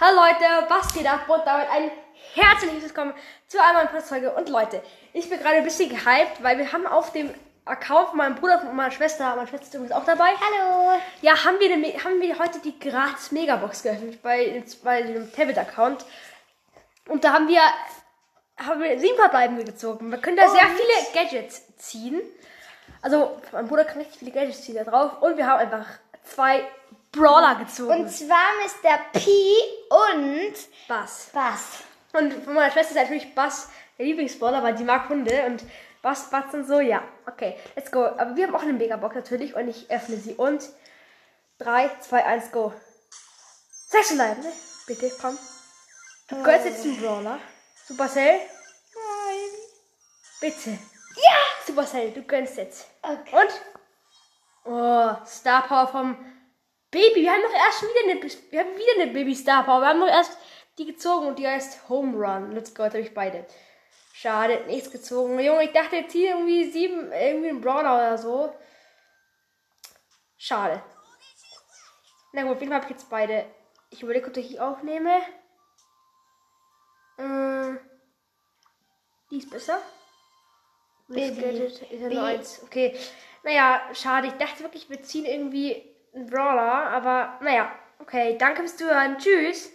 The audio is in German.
Hallo Leute, was geht ab? Und damit ein herzliches Willkommen zu einer neuen Podcast-Folge. Und Leute, ich bin gerade ein bisschen gehypt, weil wir haben auf dem Account von meinem Bruder und meiner Schwester, meine Schwester ist übrigens auch dabei. Hallo. Ja, haben wir, eine, haben wir heute die gratis Megabox geöffnet bei, bei dem Tablet-Account. Und da haben wir, haben wir sieben Verbleibende gezogen. Wir können da sehr Und- viele Gadgets ziehen. Also, mein Bruder kann richtig viele Gadgets ziehen da drauf. Und wir haben einfach zwei Brawler gezogen. Und zwar Mr. P und Bass. Bass. Und von meiner Schwester ist natürlich Bass der Lieblingsbrawler, weil die mag Hunde und Bass, Bass und so, ja. Okay, let's go. Aber wir haben auch eine Megabox natürlich und ich öffne sie und 3, 2, 1, go. Sechs bleiben, ne? Bitte, komm. Du gönnst jetzt den Brawler. Supercell, Nein. bitte. Ja. Supercell, du gönnst jetzt. Okay. Und? Oh, Star Power vom Baby. Wir haben doch erst wieder eine, wir haben wieder eine Baby Star Power. Wir haben doch erst die gezogen und die heißt Home Run. Let's go, jetzt habe ich beide. Schade, nichts gezogen. Junge, ich dachte jetzt hier irgendwie sieben, irgendwie ein Brawler oder so. Schade. Na gut, auf jeden Fall habe ich jetzt beide. Ich überlege, ob ich die aufnehme. Mm, die ist besser. Baby. Ist ja Baby. nur eins. Okay. Naja, schade. Ich dachte wirklich, wir ziehen irgendwie einen Brawler. Aber naja. Okay, danke fürs Zuhören. Tschüss.